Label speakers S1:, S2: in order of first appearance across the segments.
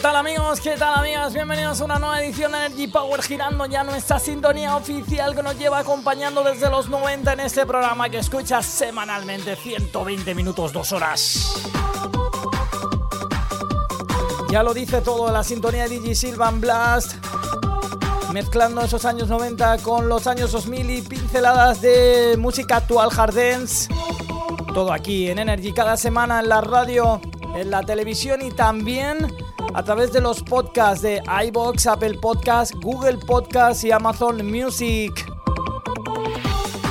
S1: Tal amigos? ¿Qué tal amigas? Bienvenidos a una nueva edición de Energy Power girando ya nuestra sintonía oficial que nos lleva acompañando desde los 90 en este programa que escuchas semanalmente 120 minutos, 2 horas. Ya lo dice todo la sintonía de DJ Silvan Blast, mezclando esos años 90 con los años 2000 y pinceladas de música actual hard dance. Todo aquí en Energy cada semana en la radio, en la televisión y también a través de los podcasts de iBox, Apple Podcasts, Google Podcasts y Amazon Music.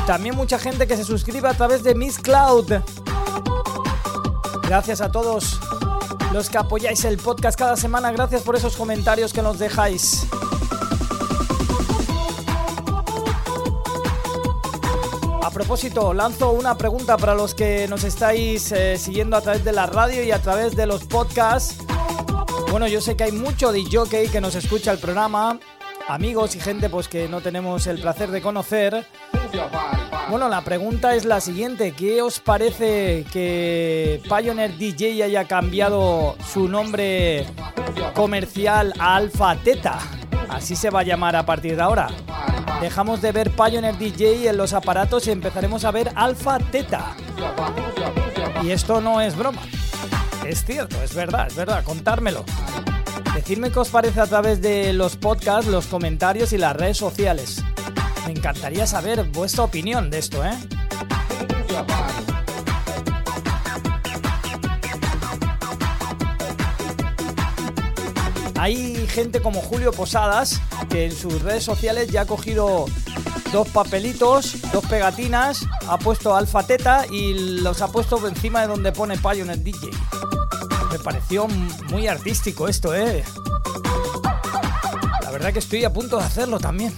S1: También mucha gente que se suscribe a través de Miss Cloud. Gracias a todos los que apoyáis el podcast cada semana. Gracias por esos comentarios que nos dejáis. A propósito, lanzo una pregunta para los que nos estáis eh, siguiendo a través de la radio y a través de los podcasts. Bueno, yo sé que hay mucho jockey que nos escucha el programa, amigos y gente pues que no tenemos el placer de conocer. Bueno, la pregunta es la siguiente, ¿qué os parece que Pioneer DJ haya cambiado su nombre comercial a Alpha Teta? Así se va a llamar a partir de ahora. Dejamos de ver Pioneer DJ en los aparatos y empezaremos a ver Alpha Teta. Y esto no es broma. Es cierto, es verdad, es verdad, contármelo. Decidme qué os parece a través de los podcasts, los comentarios y las redes sociales. Me encantaría saber vuestra opinión de esto, ¿eh? Hay gente como Julio Posadas que en sus redes sociales ya ha cogido dos papelitos, dos pegatinas, ha puesto alfa teta y los ha puesto encima de donde pone Pioneer DJ. Me pareció muy artístico esto, ¿eh? La verdad que estoy a punto de hacerlo también.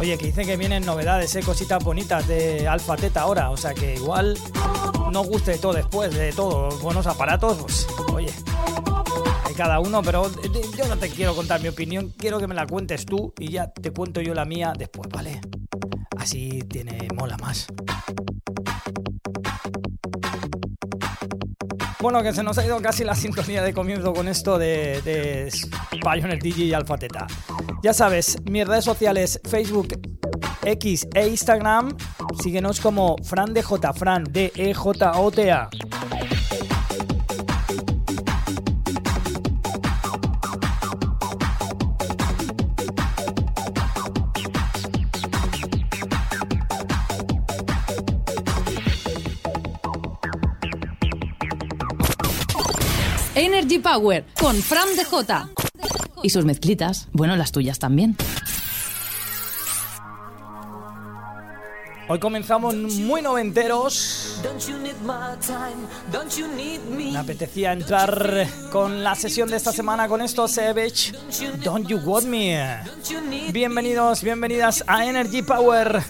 S1: Oye, que dicen que vienen novedades, ¿eh? cositas bonitas de Alfa Teta ahora. O sea que igual no guste todo después de todo. Buenos aparatos, pues oye. Hay cada uno, pero yo no te quiero contar mi opinión. Quiero que me la cuentes tú y ya te cuento yo la mía después, ¿vale? Así tiene mola más.
S2: Bueno, que se nos ha ido casi la sintonía de comienzo con esto de, de Pioneer DJ y Alfa Teta. Ya sabes, mis redes sociales, Facebook, X e Instagram, síguenos como Fran de J, Fran de E J O T A.
S3: Energy Power con Fran de J. Y sus mezclitas, bueno, las tuyas también.
S2: Hoy comenzamos muy noventeros. Me apetecía entrar con la sesión de esta semana con esto, Savage. Don't You Want Me. Bienvenidos, bienvenidas a Energy Power.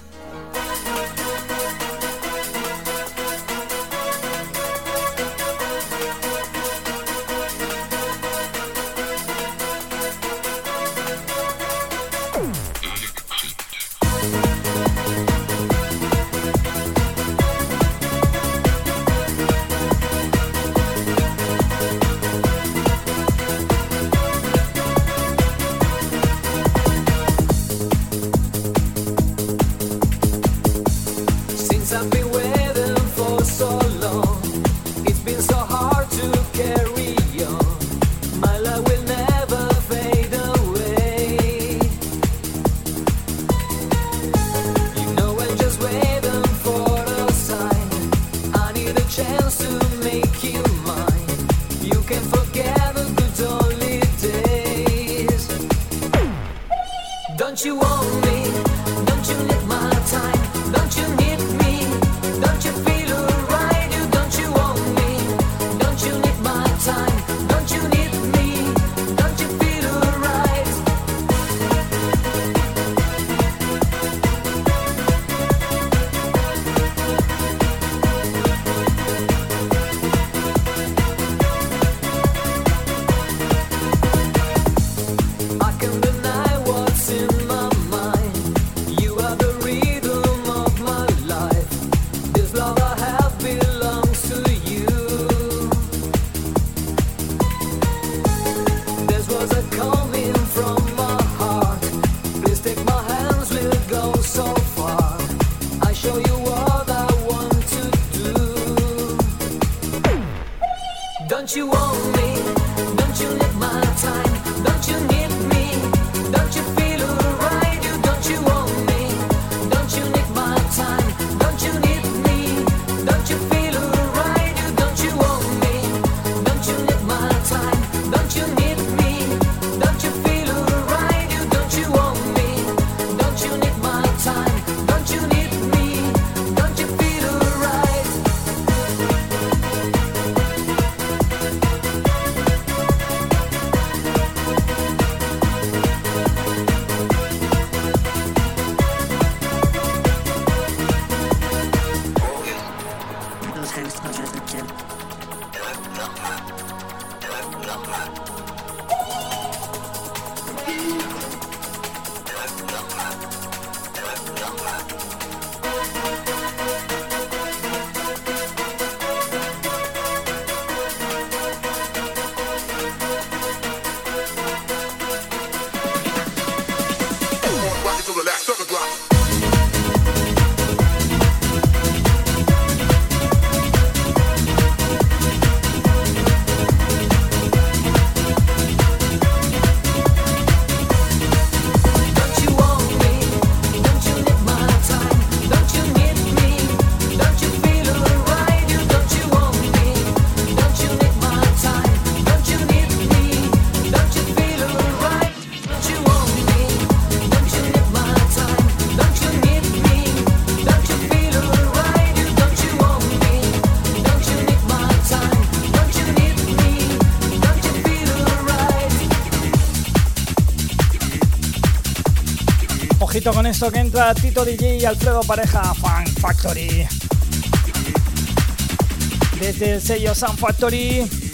S2: Con esto que entra Tito DJ y Alfredo Pareja Fan Factory. Desde el sello Sun Factory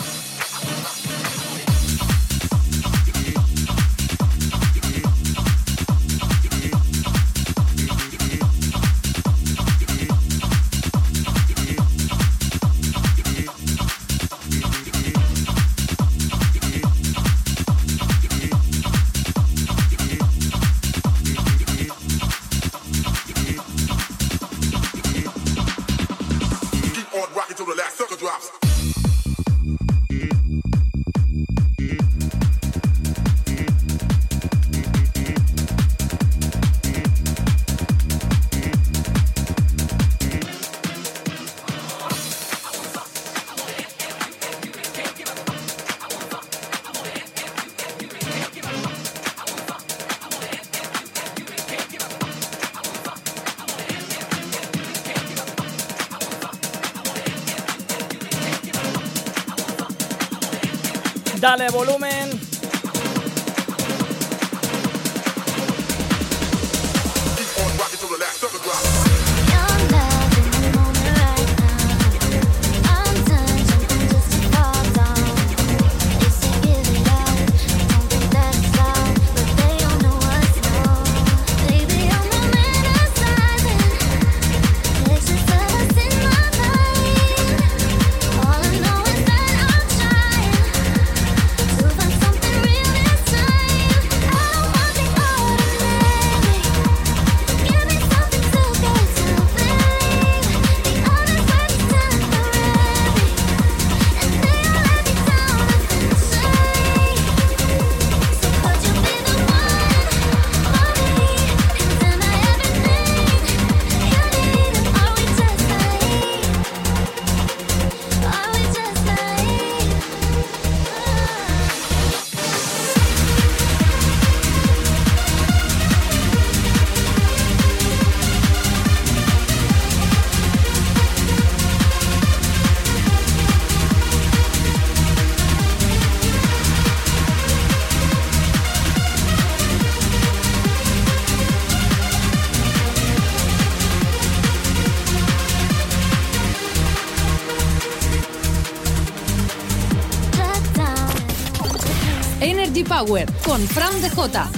S4: Con Fran de J.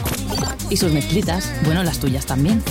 S4: Y sus mezclitas, bueno, las tuyas también.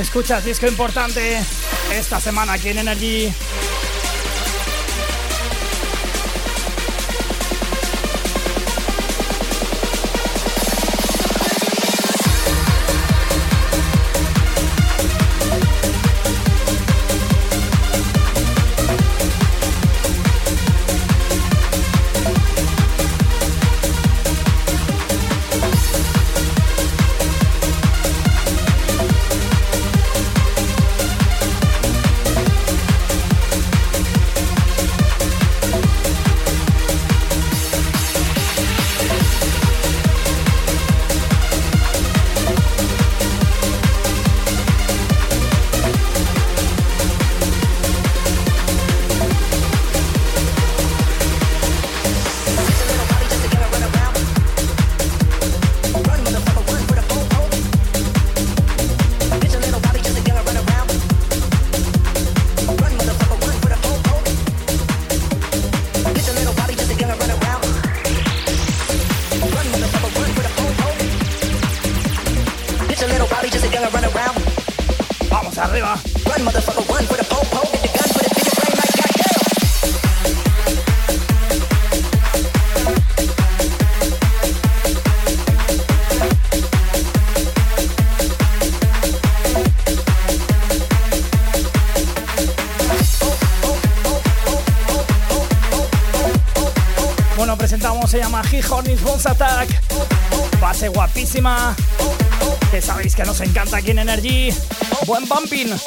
S5: Escuchas disco importante esta semana aquí en Energy. Base guapísima. Que sabéis que nos encanta aquí en Energy. Buen bumping.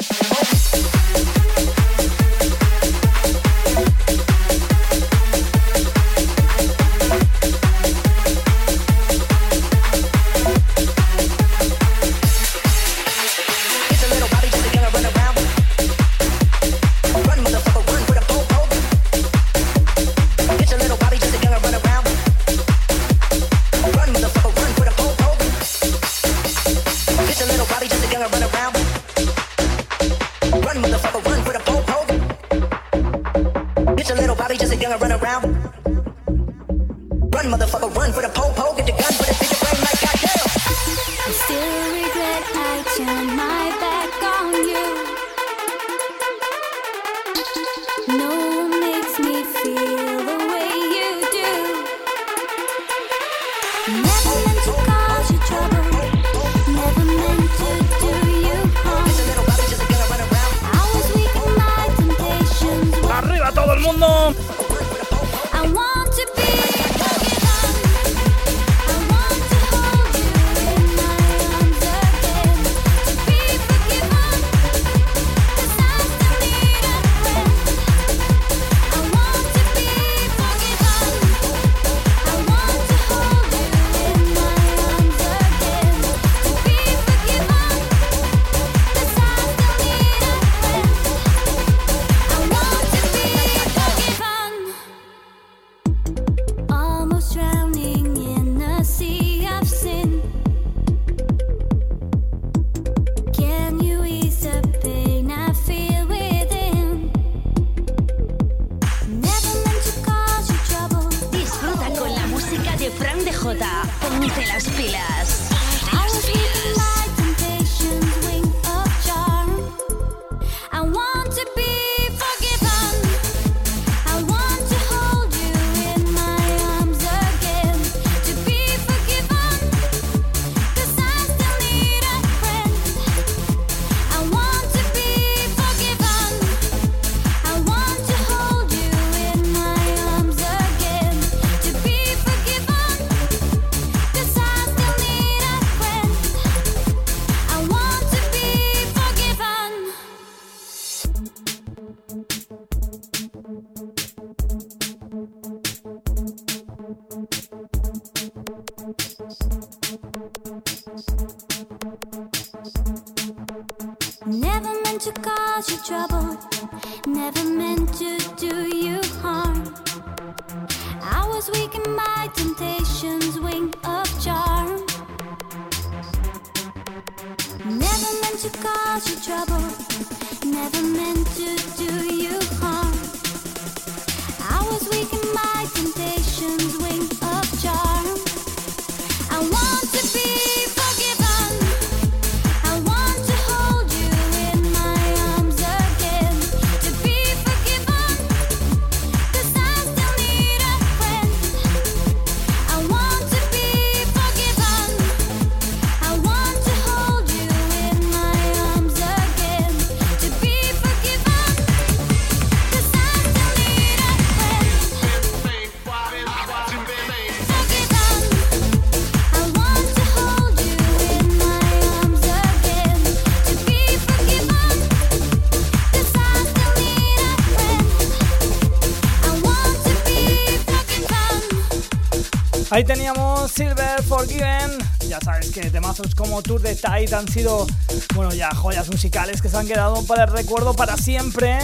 S1: Ahí teníamos Silver Forgiven. Ya sabes que temazos como Tour de Tide han sido, bueno, ya joyas musicales que se han quedado para el recuerdo para siempre.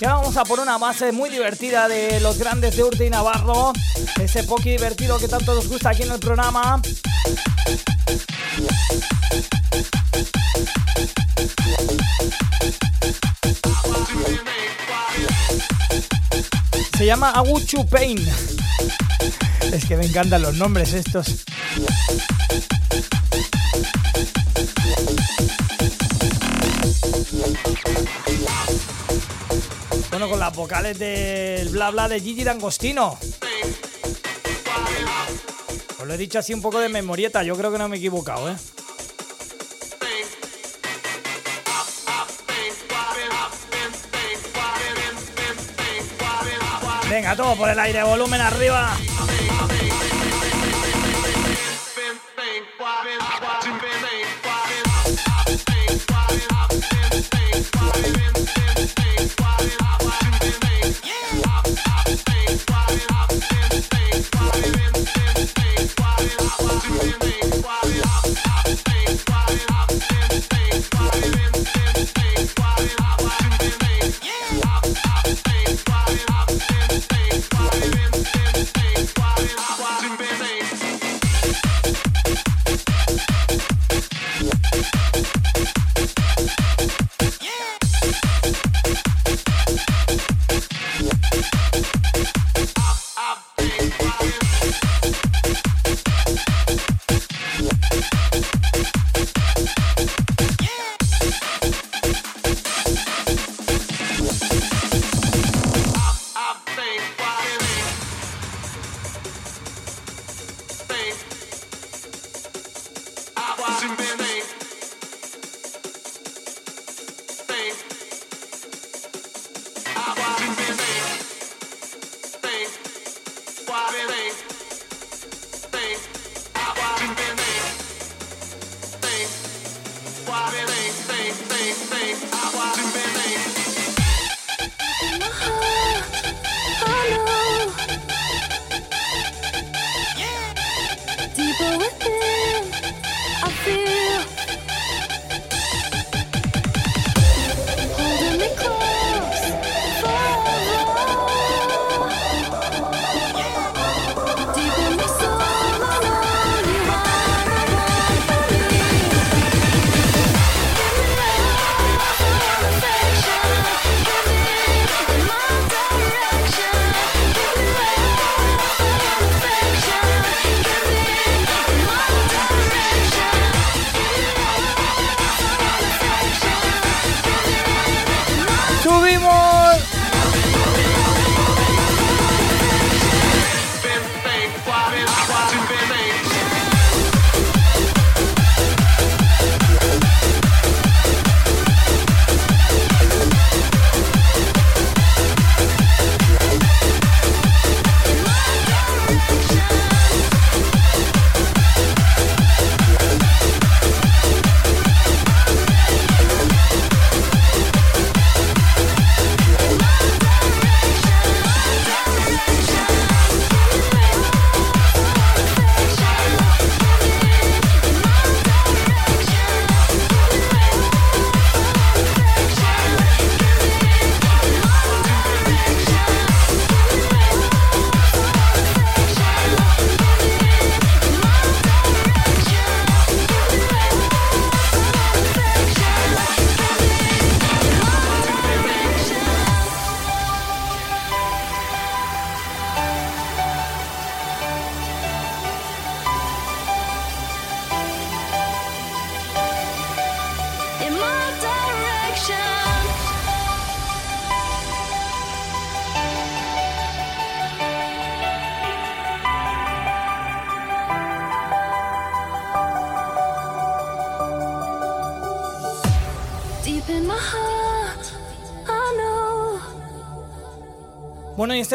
S1: Y ahora vamos a por una base muy divertida de los grandes de Urte y Navarro. Ese poki divertido que tanto nos gusta aquí en el programa. Se llama Aguchu Pain. Es que me encantan los nombres estos. Bueno, con las vocales del bla bla de Gigi D'Angostino. Os lo he dicho así un poco de memorieta, yo creo que no me he equivocado, ¿eh? Venga, todo por el aire, volumen arriba.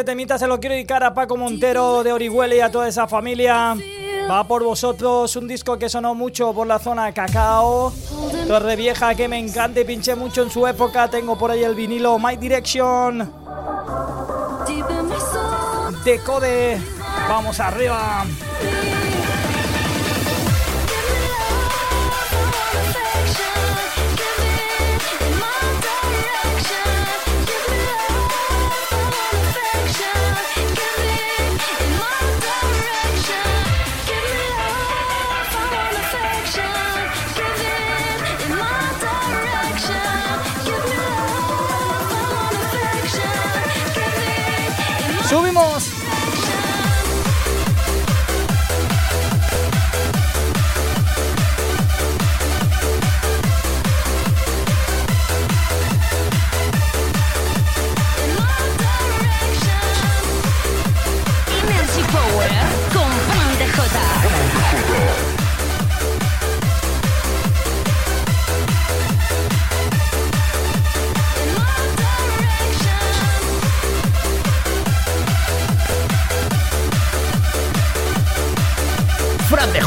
S1: Este temita se lo quiero dedicar a Paco Montero de Orihuela y a toda esa familia. Va por vosotros un disco que sonó mucho por la zona Cacao. Torre Vieja que me encanta y pinché mucho en su época. Tengo por ahí el vinilo My Direction. Decode. Vamos arriba. ¡Subimos!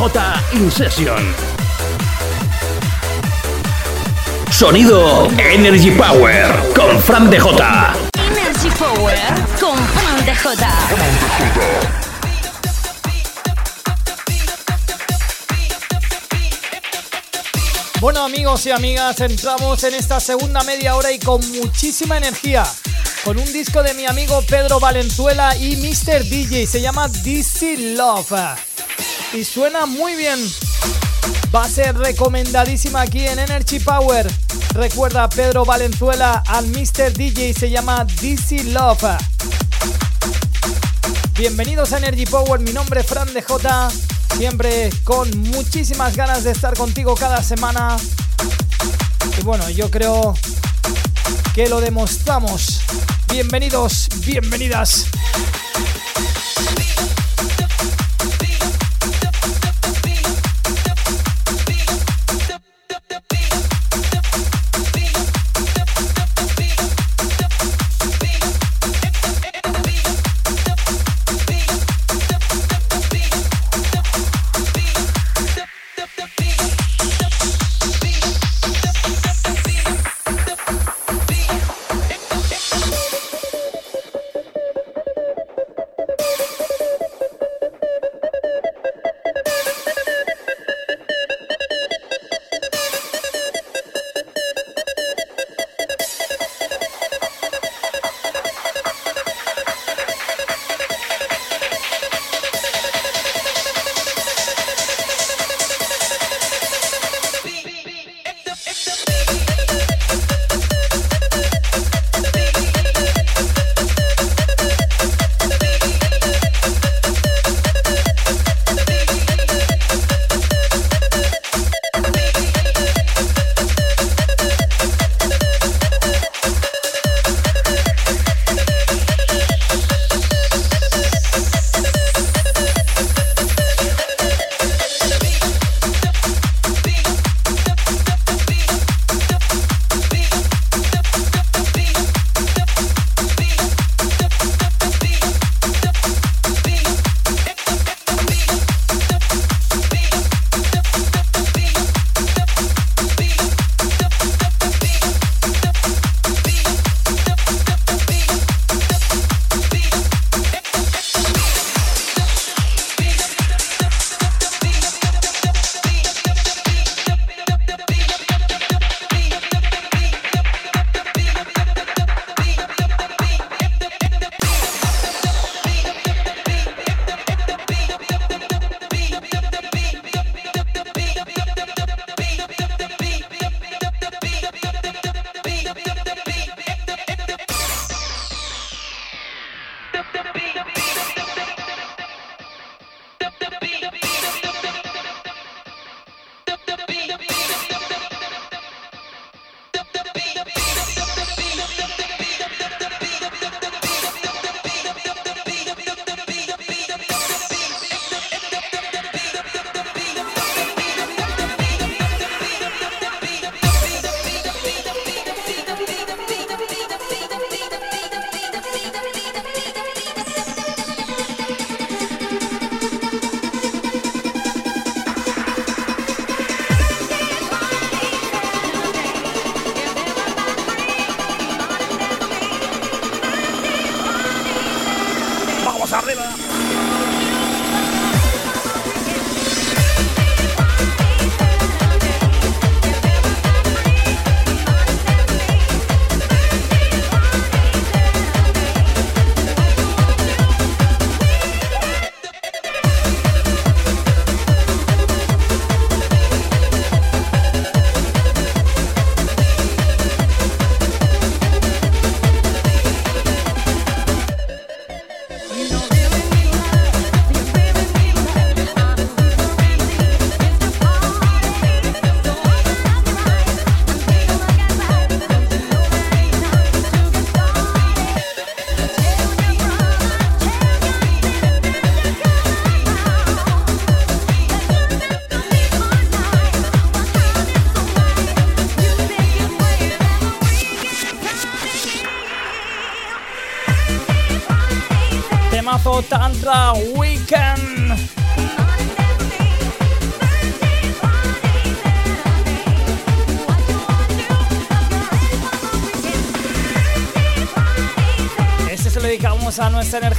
S6: Fran de
S7: J In Session. Sonido Energy Power con Fran de J.
S6: Energy Power con Fran de Jota.
S1: Bueno amigos y amigas, entramos en esta segunda media hora y con muchísima energía. Con un disco de mi amigo Pedro Valenzuela y Mr. DJ. Se llama DC Love. Y suena muy bien. Va a ser recomendadísima aquí en Energy Power. Recuerda Pedro Valenzuela al Mr. DJ. Se llama DC Love. Bienvenidos a Energy Power. Mi nombre es Fran de J. Siempre con muchísimas ganas de estar contigo cada semana. Y bueno, yo creo que lo demostramos. Bienvenidos, bienvenidas.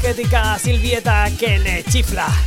S1: energética Silvieta que le chifla.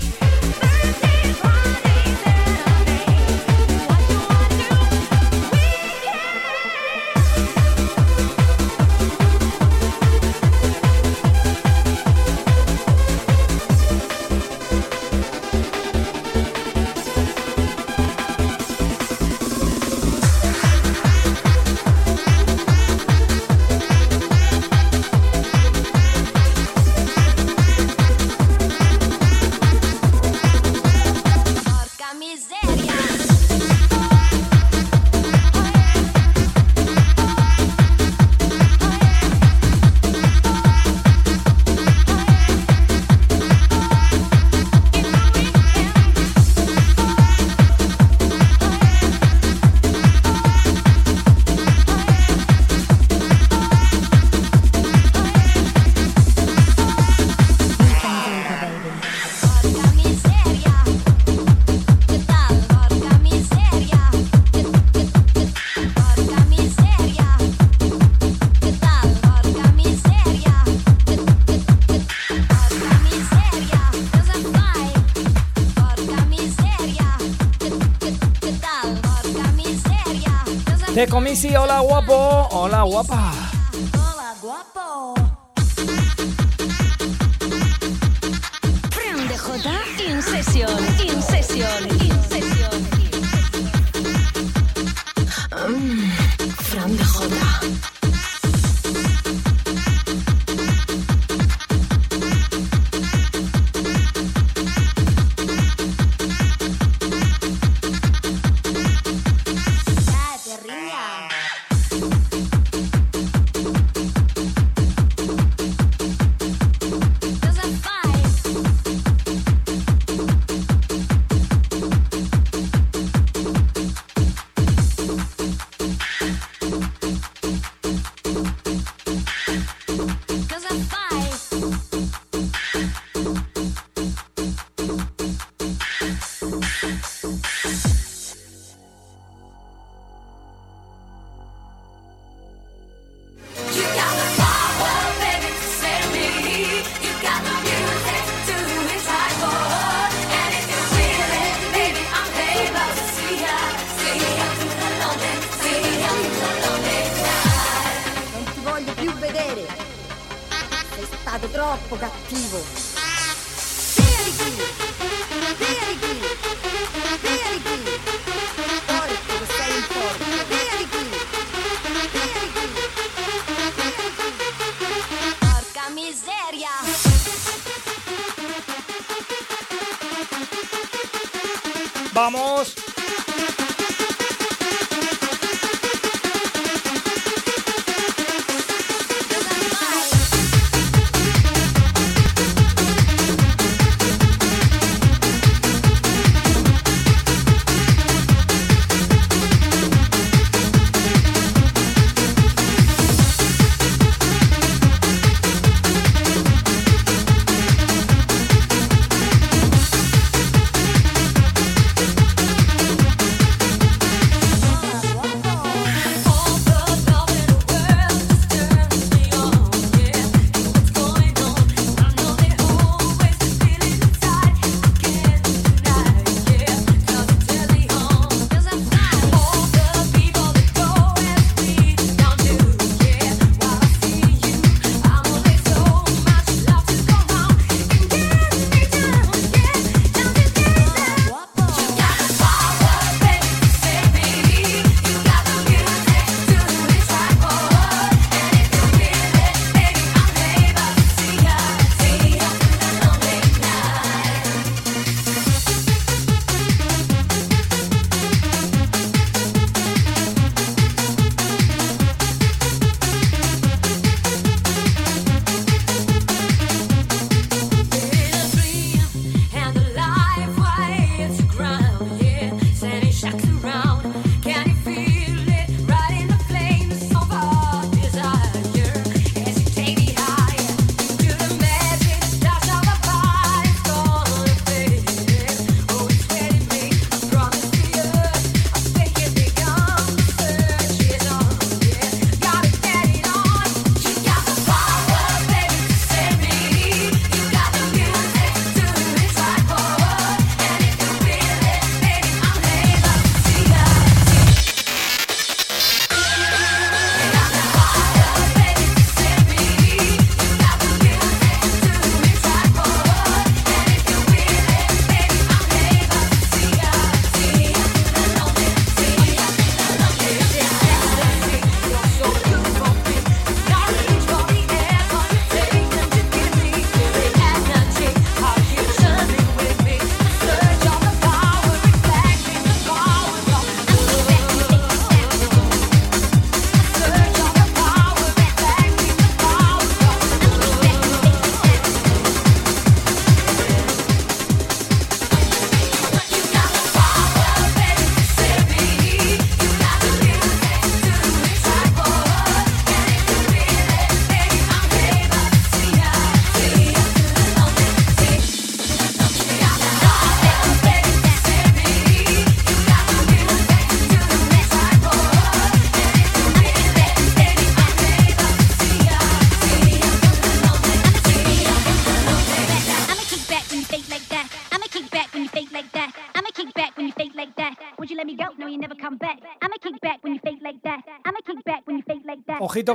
S1: Checo Misi, hola guapo, hola guapa.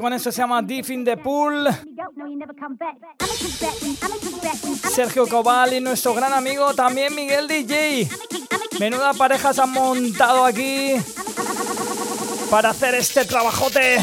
S4: Con eso, se llama Deep in the Pool. Sergio Cobal y nuestro gran amigo también Miguel DJ. Menuda pareja se han montado aquí para hacer este trabajote.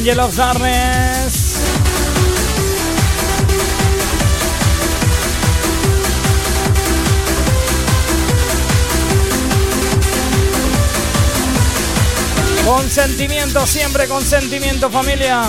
S4: Angel of Darkness. Consentimiento, siempre consentimiento, familia.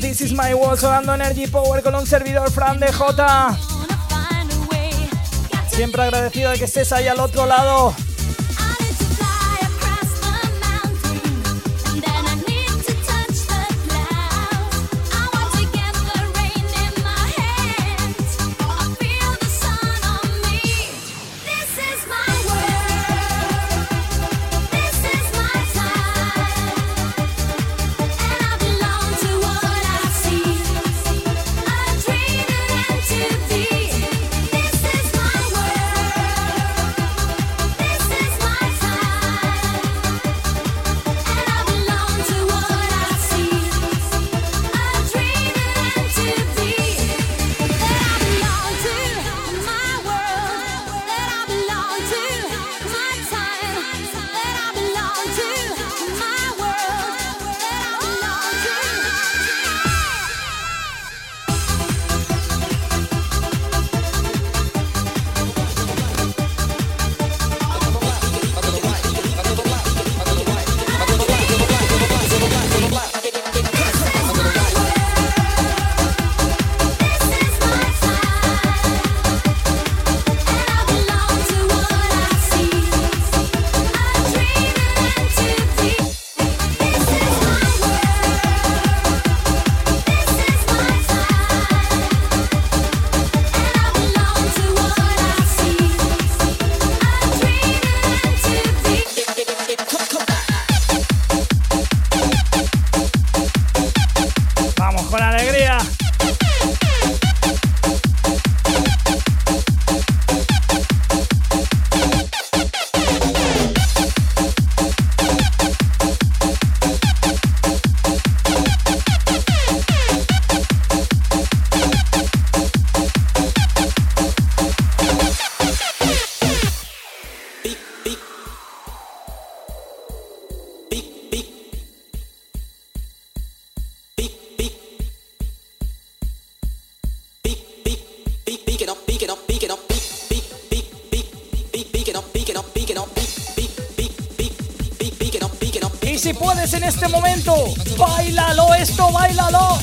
S4: This is my world, sonando Energy Power con un servidor Fran de J. Siempre agradecido de que estés ahí al otro lado. Si puedes en este momento, bailalo esto, bailalo.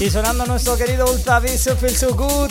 S4: Y sonando nuestro querido Ultra Feel So Good.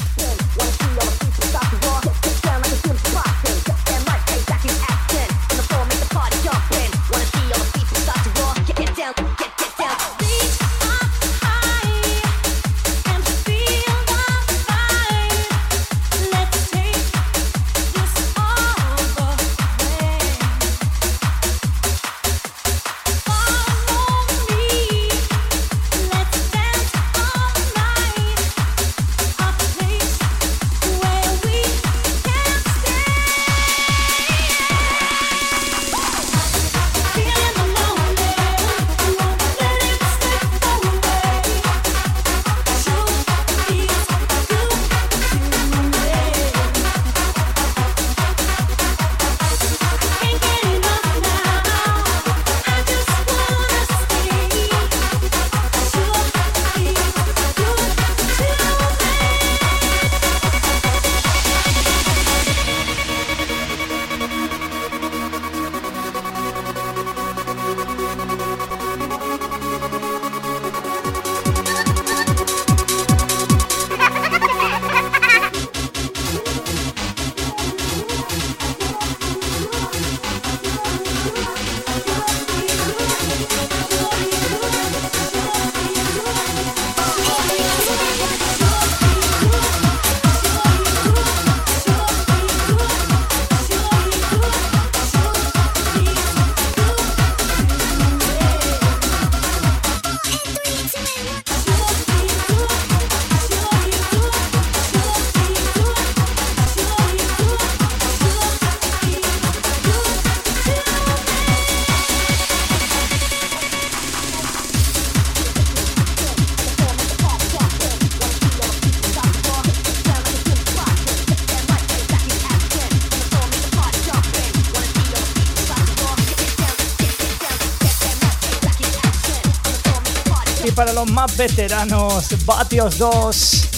S4: Los más veteranos, Batios 2,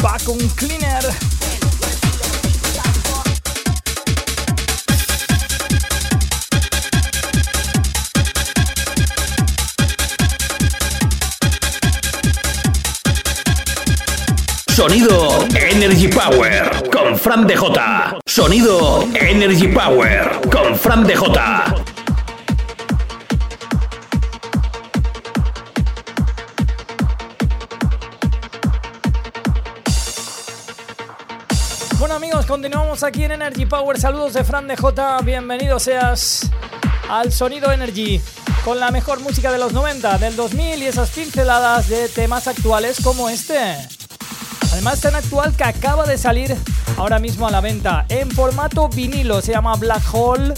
S4: Vacuum Cleaner.
S7: Sonido Energy Power con Fran DJ. Sonido Energy Power con Fran DJ.
S4: Aquí en Energy Power. Saludos de Fran de J. Bienvenido seas al Sonido Energy con la mejor música de los 90, del 2000 y esas pinceladas de temas actuales como este. Además, tan actual que acaba de salir ahora mismo a la venta en formato vinilo. Se llama Black Hole.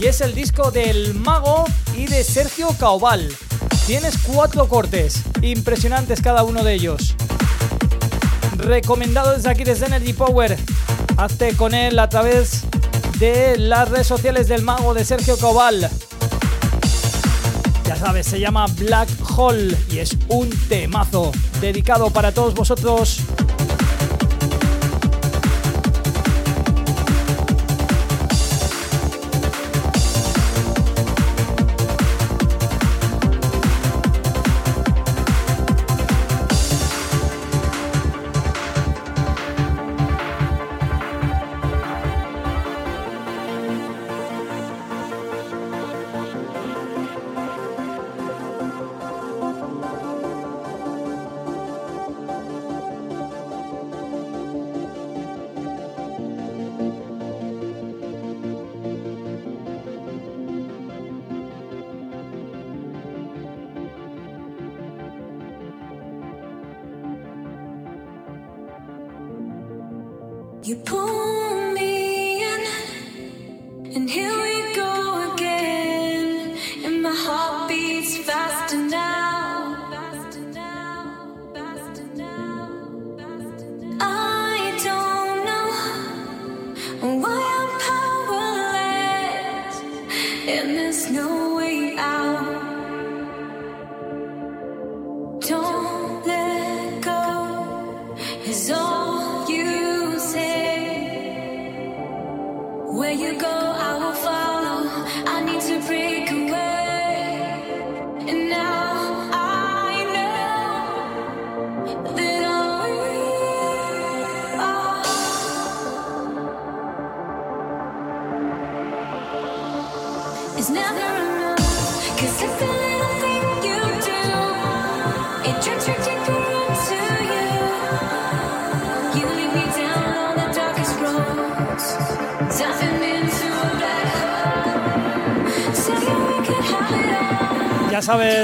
S4: Y es el disco del Mago y de Sergio Caobal. Tienes cuatro cortes, impresionantes cada uno de ellos recomendado desde aquí, desde Energy Power. Hazte con él a través de las redes sociales del mago de Sergio Cobal. Ya sabes, se llama Black Hole y es un temazo dedicado para todos vosotros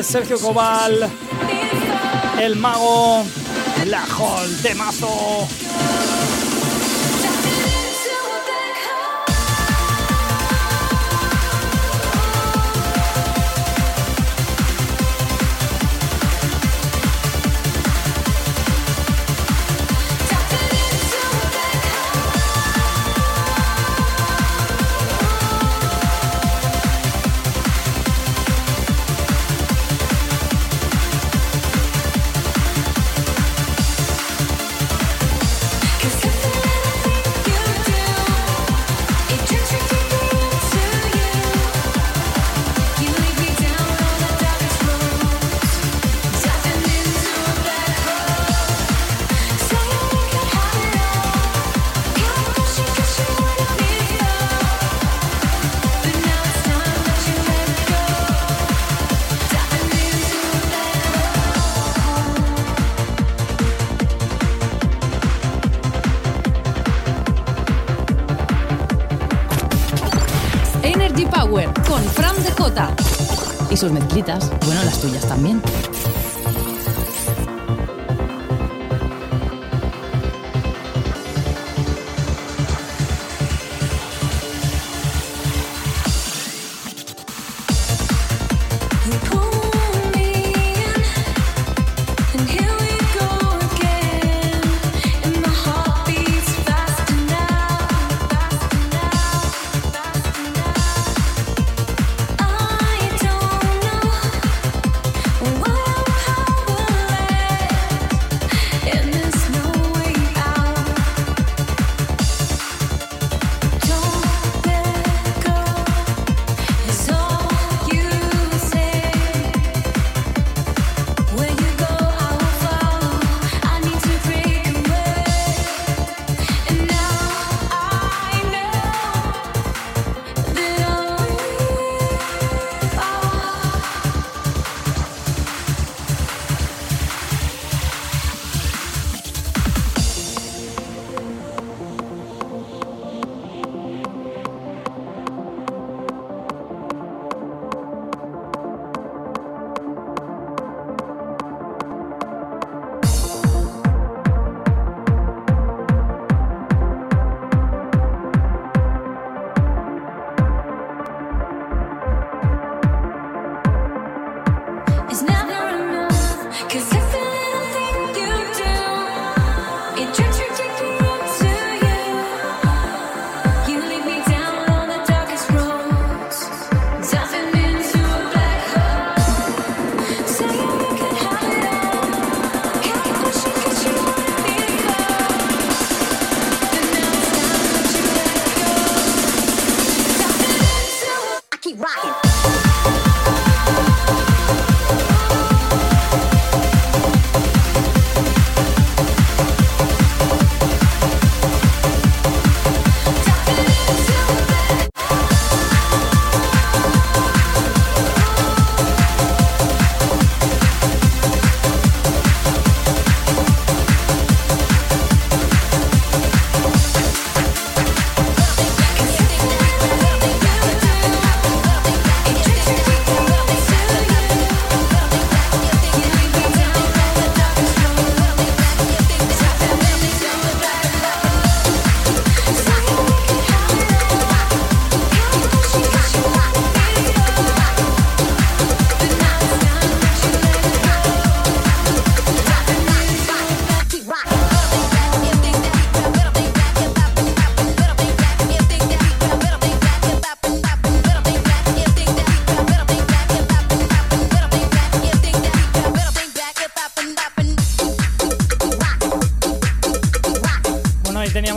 S1: Sergio Cobal, el mago, la hall, temazo.
S4: y sus mezclitas, bueno, las tuyas también.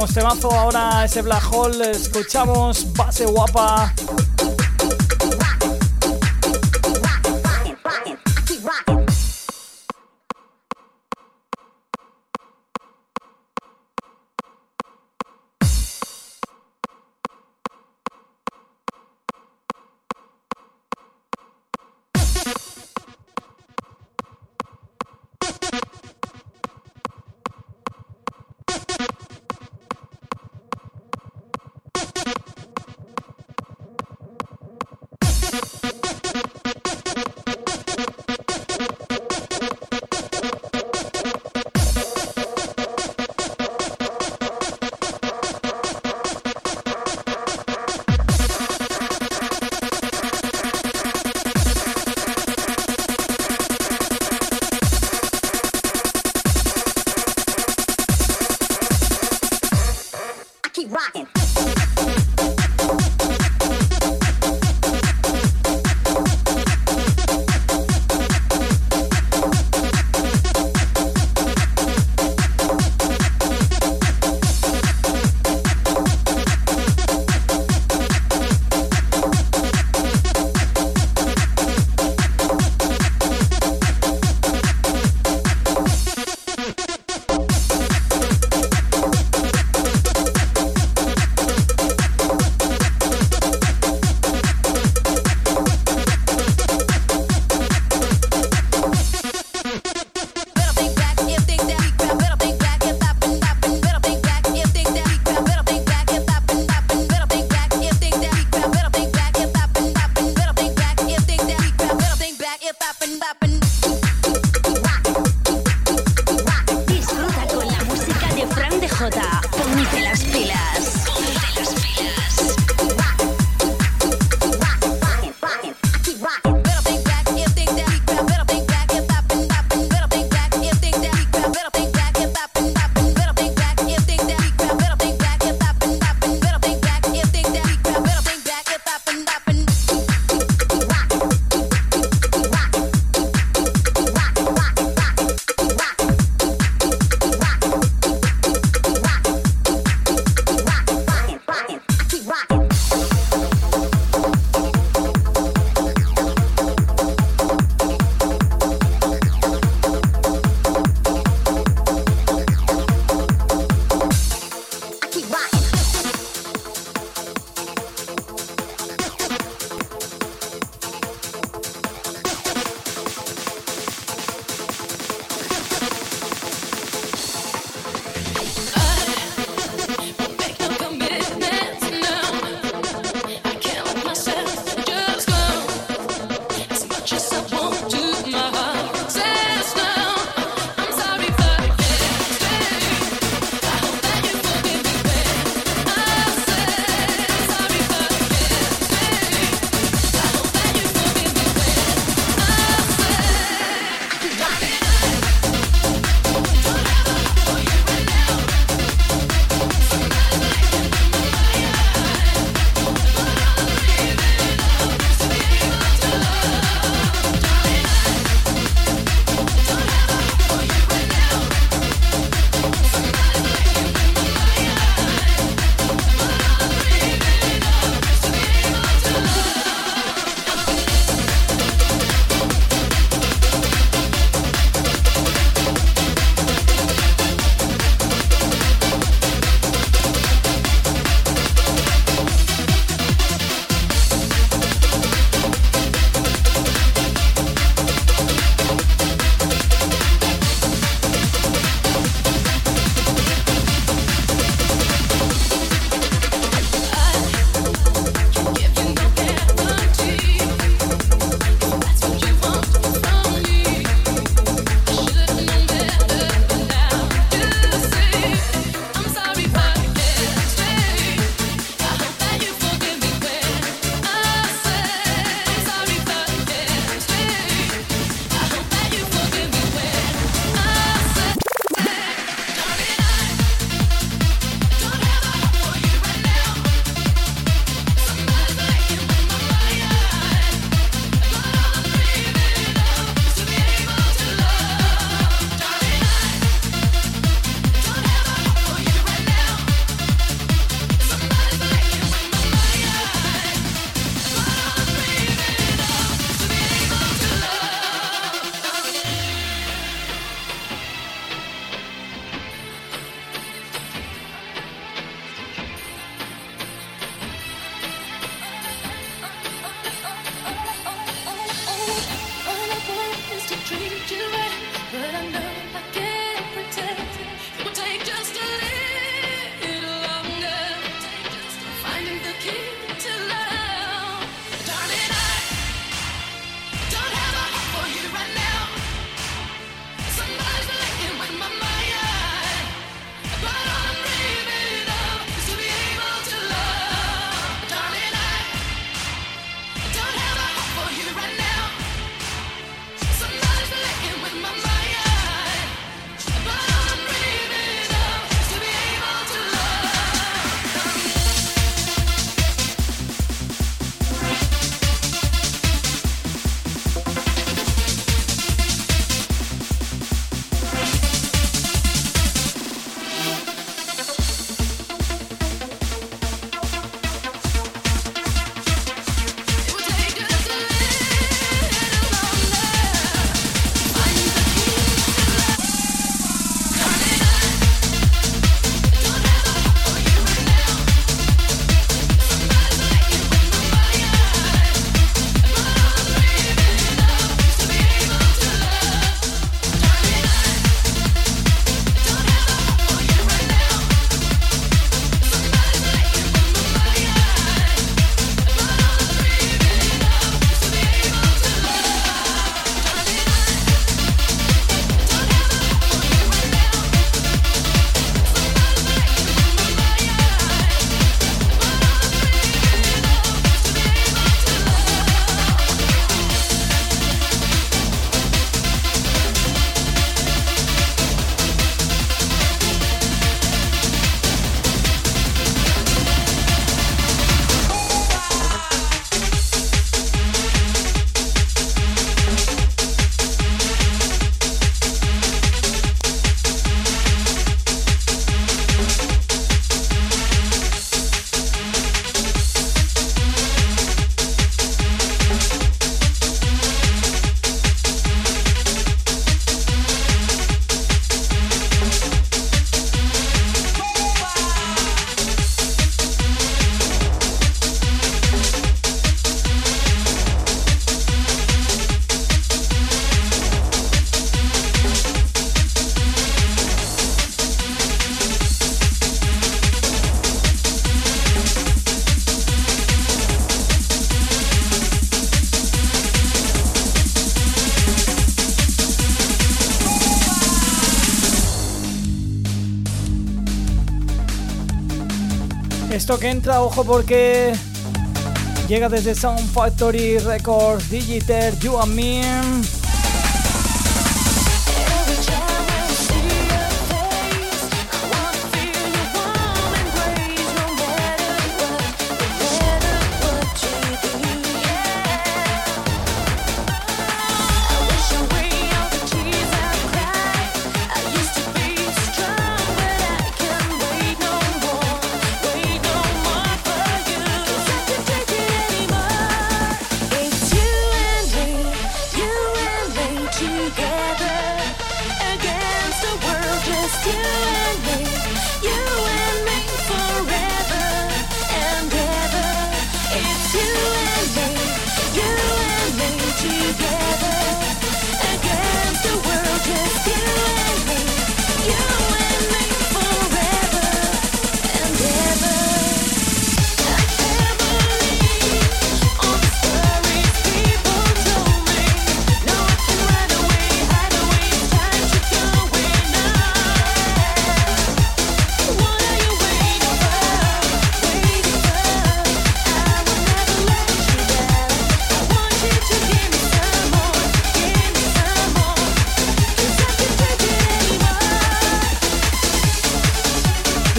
S4: Se semáforo ahora ese black hole. Escuchamos base guapa que entra, ojo porque llega desde Sound Factory Records, Digiter, You and Me.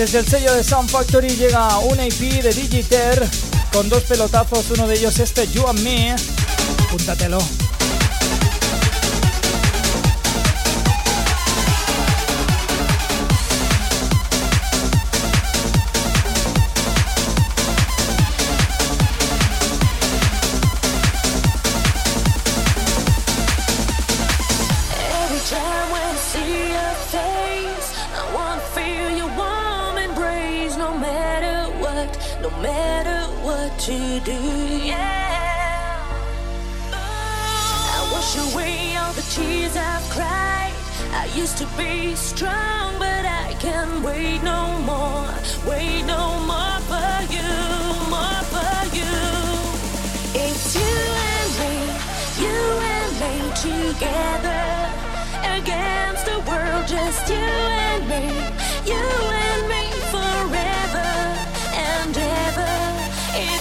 S4: Desde el sello de Sound
S8: Factory llega un AP de Digiter con dos pelotazos, uno de ellos este
S4: You and Me. Púntatelo. to do. Yeah. I wash away all the tears I've cried. I used to be strong, but I can't wait no more. Wait no more for you, more for you. It's you
S9: and me, you and me
S10: together against the world. Just you and me, you. And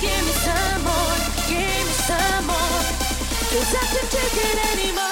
S10: give me some more, give me some more. Cause I can't take it anymore.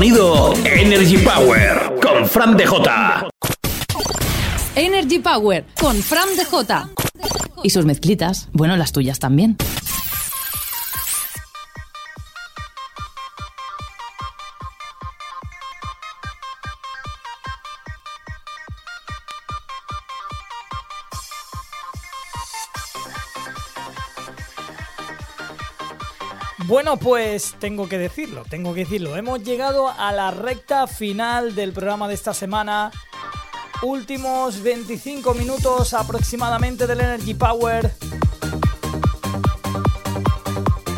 S7: Sonido Energy Power con Fran DJ.
S3: Energy Power con Fran DJ. Y sus mezclitas, bueno, las tuyas también.
S4: Pues tengo que decirlo, tengo que decirlo. Hemos llegado a la recta final del programa de esta semana. Últimos 25 minutos aproximadamente del Energy Power.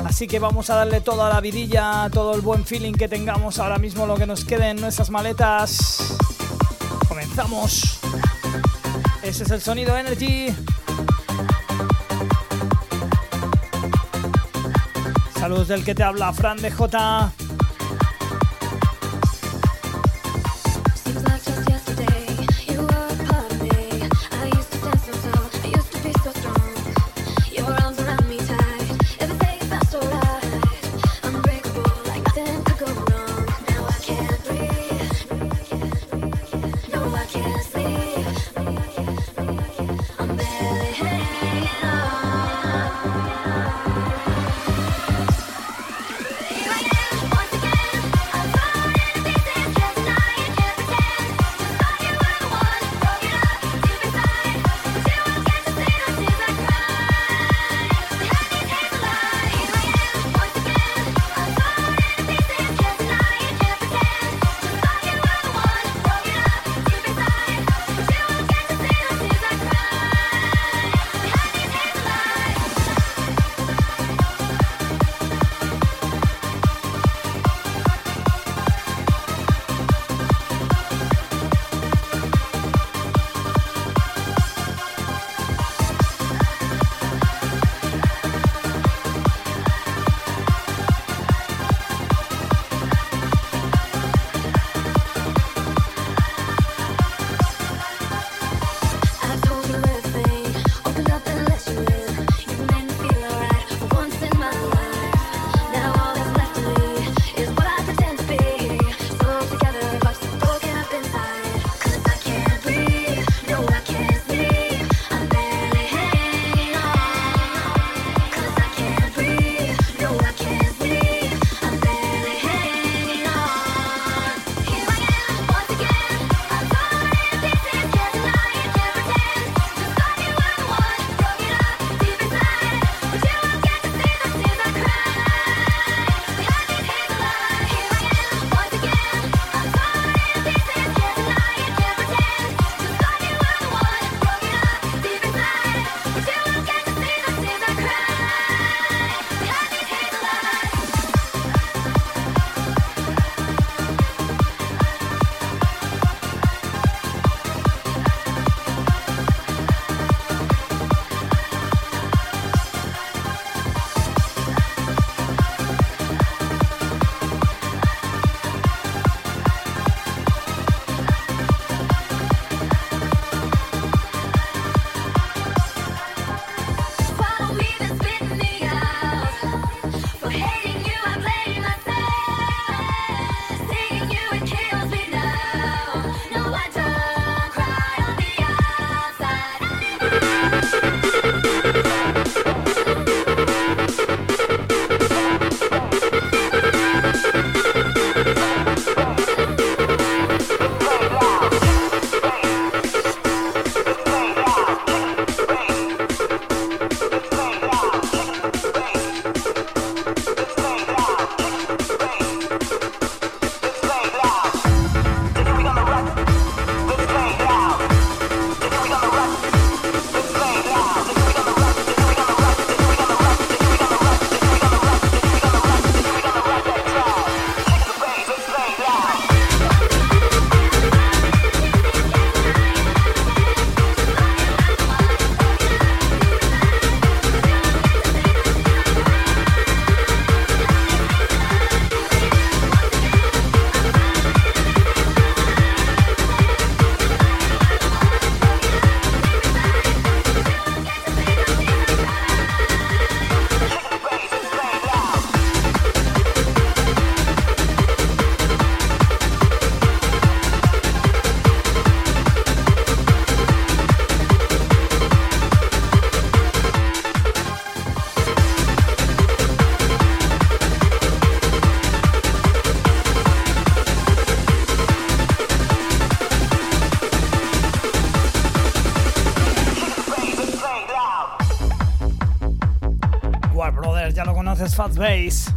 S4: Así que vamos a darle toda la vidilla, todo el buen feeling que tengamos ahora mismo, lo que nos quede en nuestras maletas. Comenzamos. Ese es el sonido Energy. Saludos del que te habla, Fran de J. más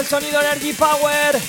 S4: el sonido Energy Power.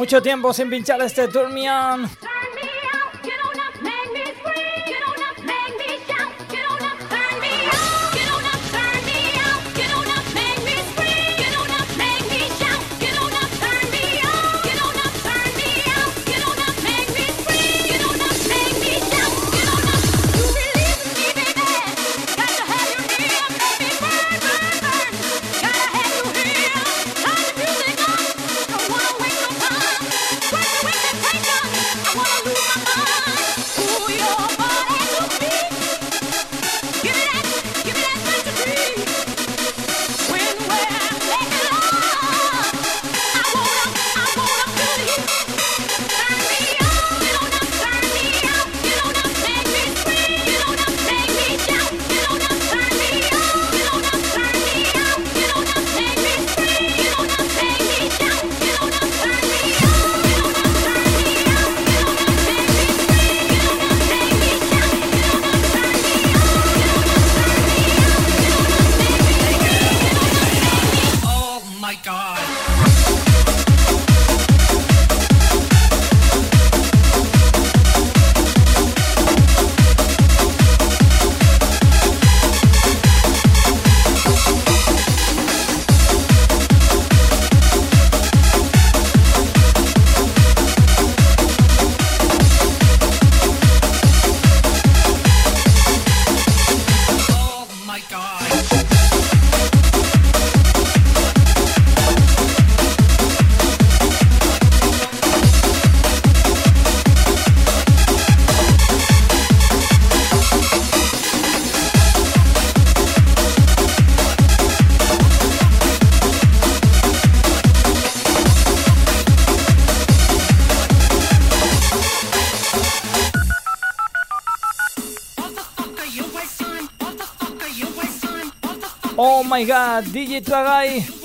S4: Mucho tiempo sin pinchar este Turmian. my god, DJ
S1: Tuagai.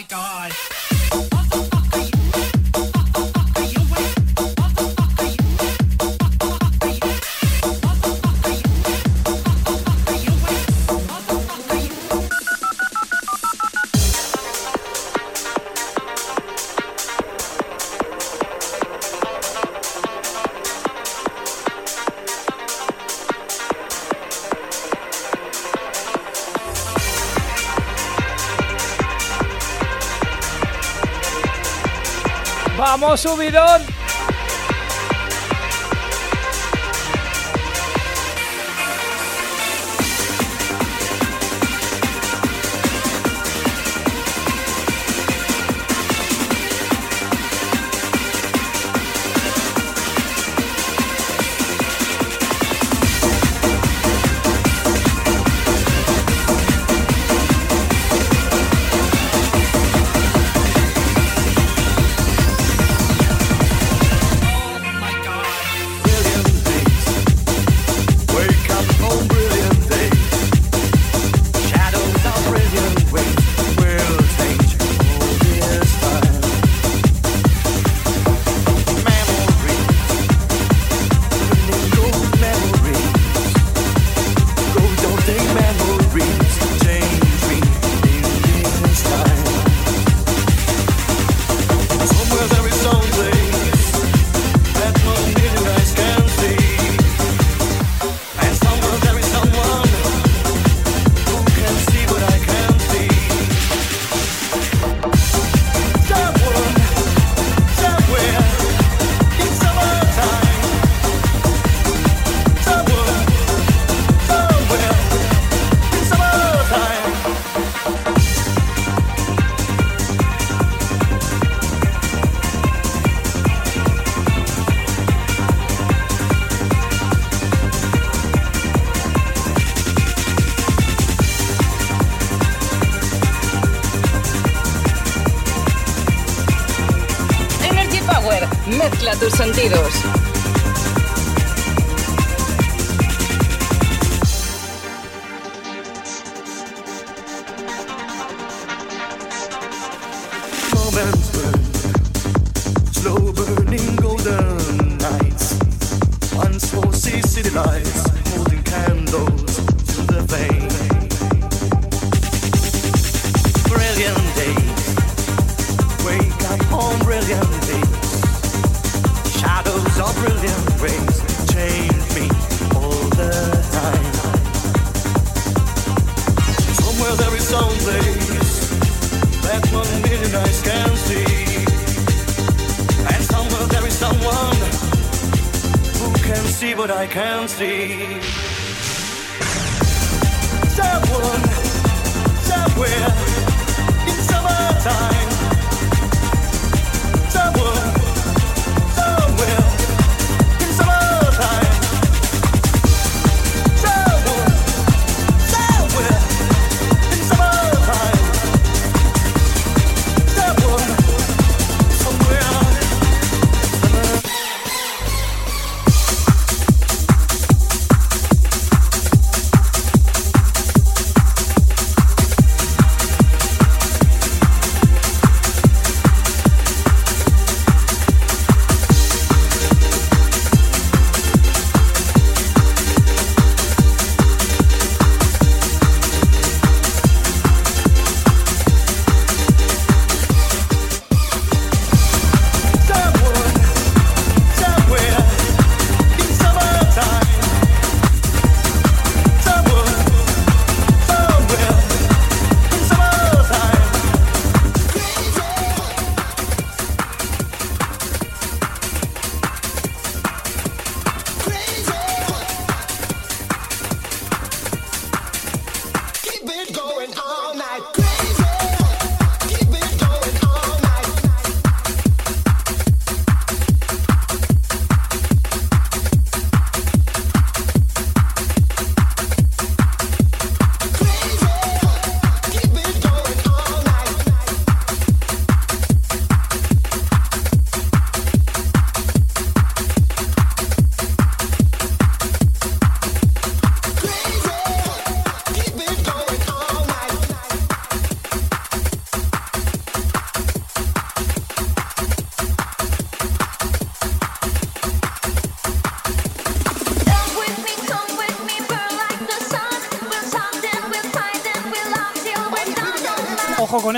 S1: my god.
S11: famoso subidón.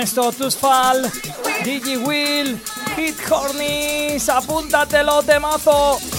S11: Status Fall, Digi Will, Hit Hornies, apúntatelo, temazo.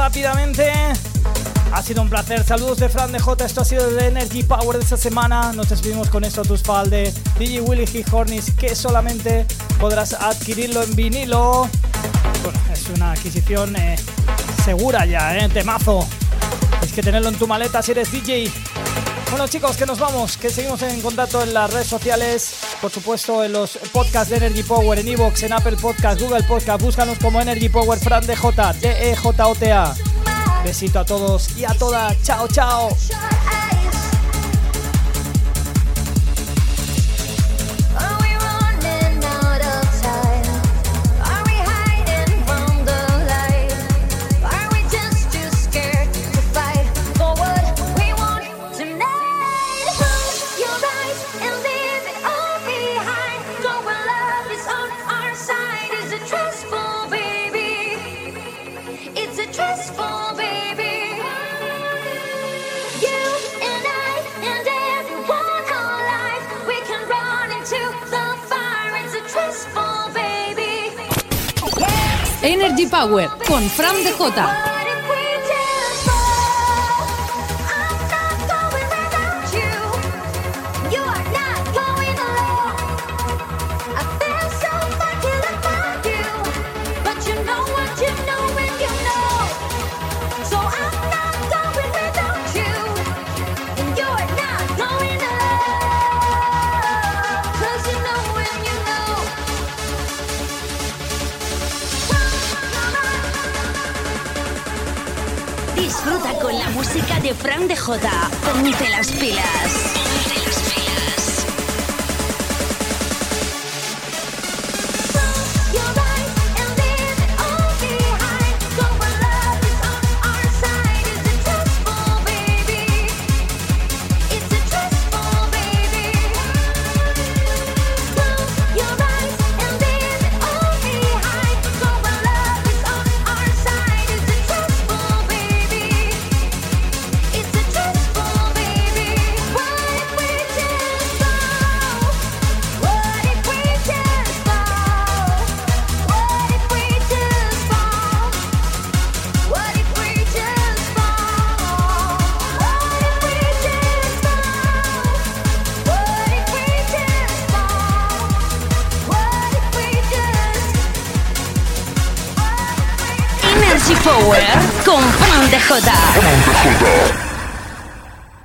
S1: Rápidamente. Ha sido un placer. Saludos de Fran de J. Esto ha sido de Energy Power de esta semana. Nos despedimos con esto a tu espalda. DJ Willy G. Hornis, que solamente podrás adquirirlo en vinilo. Bueno, es una adquisición eh, segura ya, ¿eh? Temazo. Es que tenerlo en tu maleta si eres DJ. Bueno chicos, que nos vamos, que seguimos en contacto en las redes sociales, por supuesto en los podcasts de Energy Power, en Evox, en Apple Podcast, Google Podcast, búscanos como Energy Power Fran DJ, D-E-J-O-T-A. Besito a todos y a todas, chao chao.
S3: Energy Power con Fran DJ.
S6: What
S4: de Fran de J. Ponte las pilas.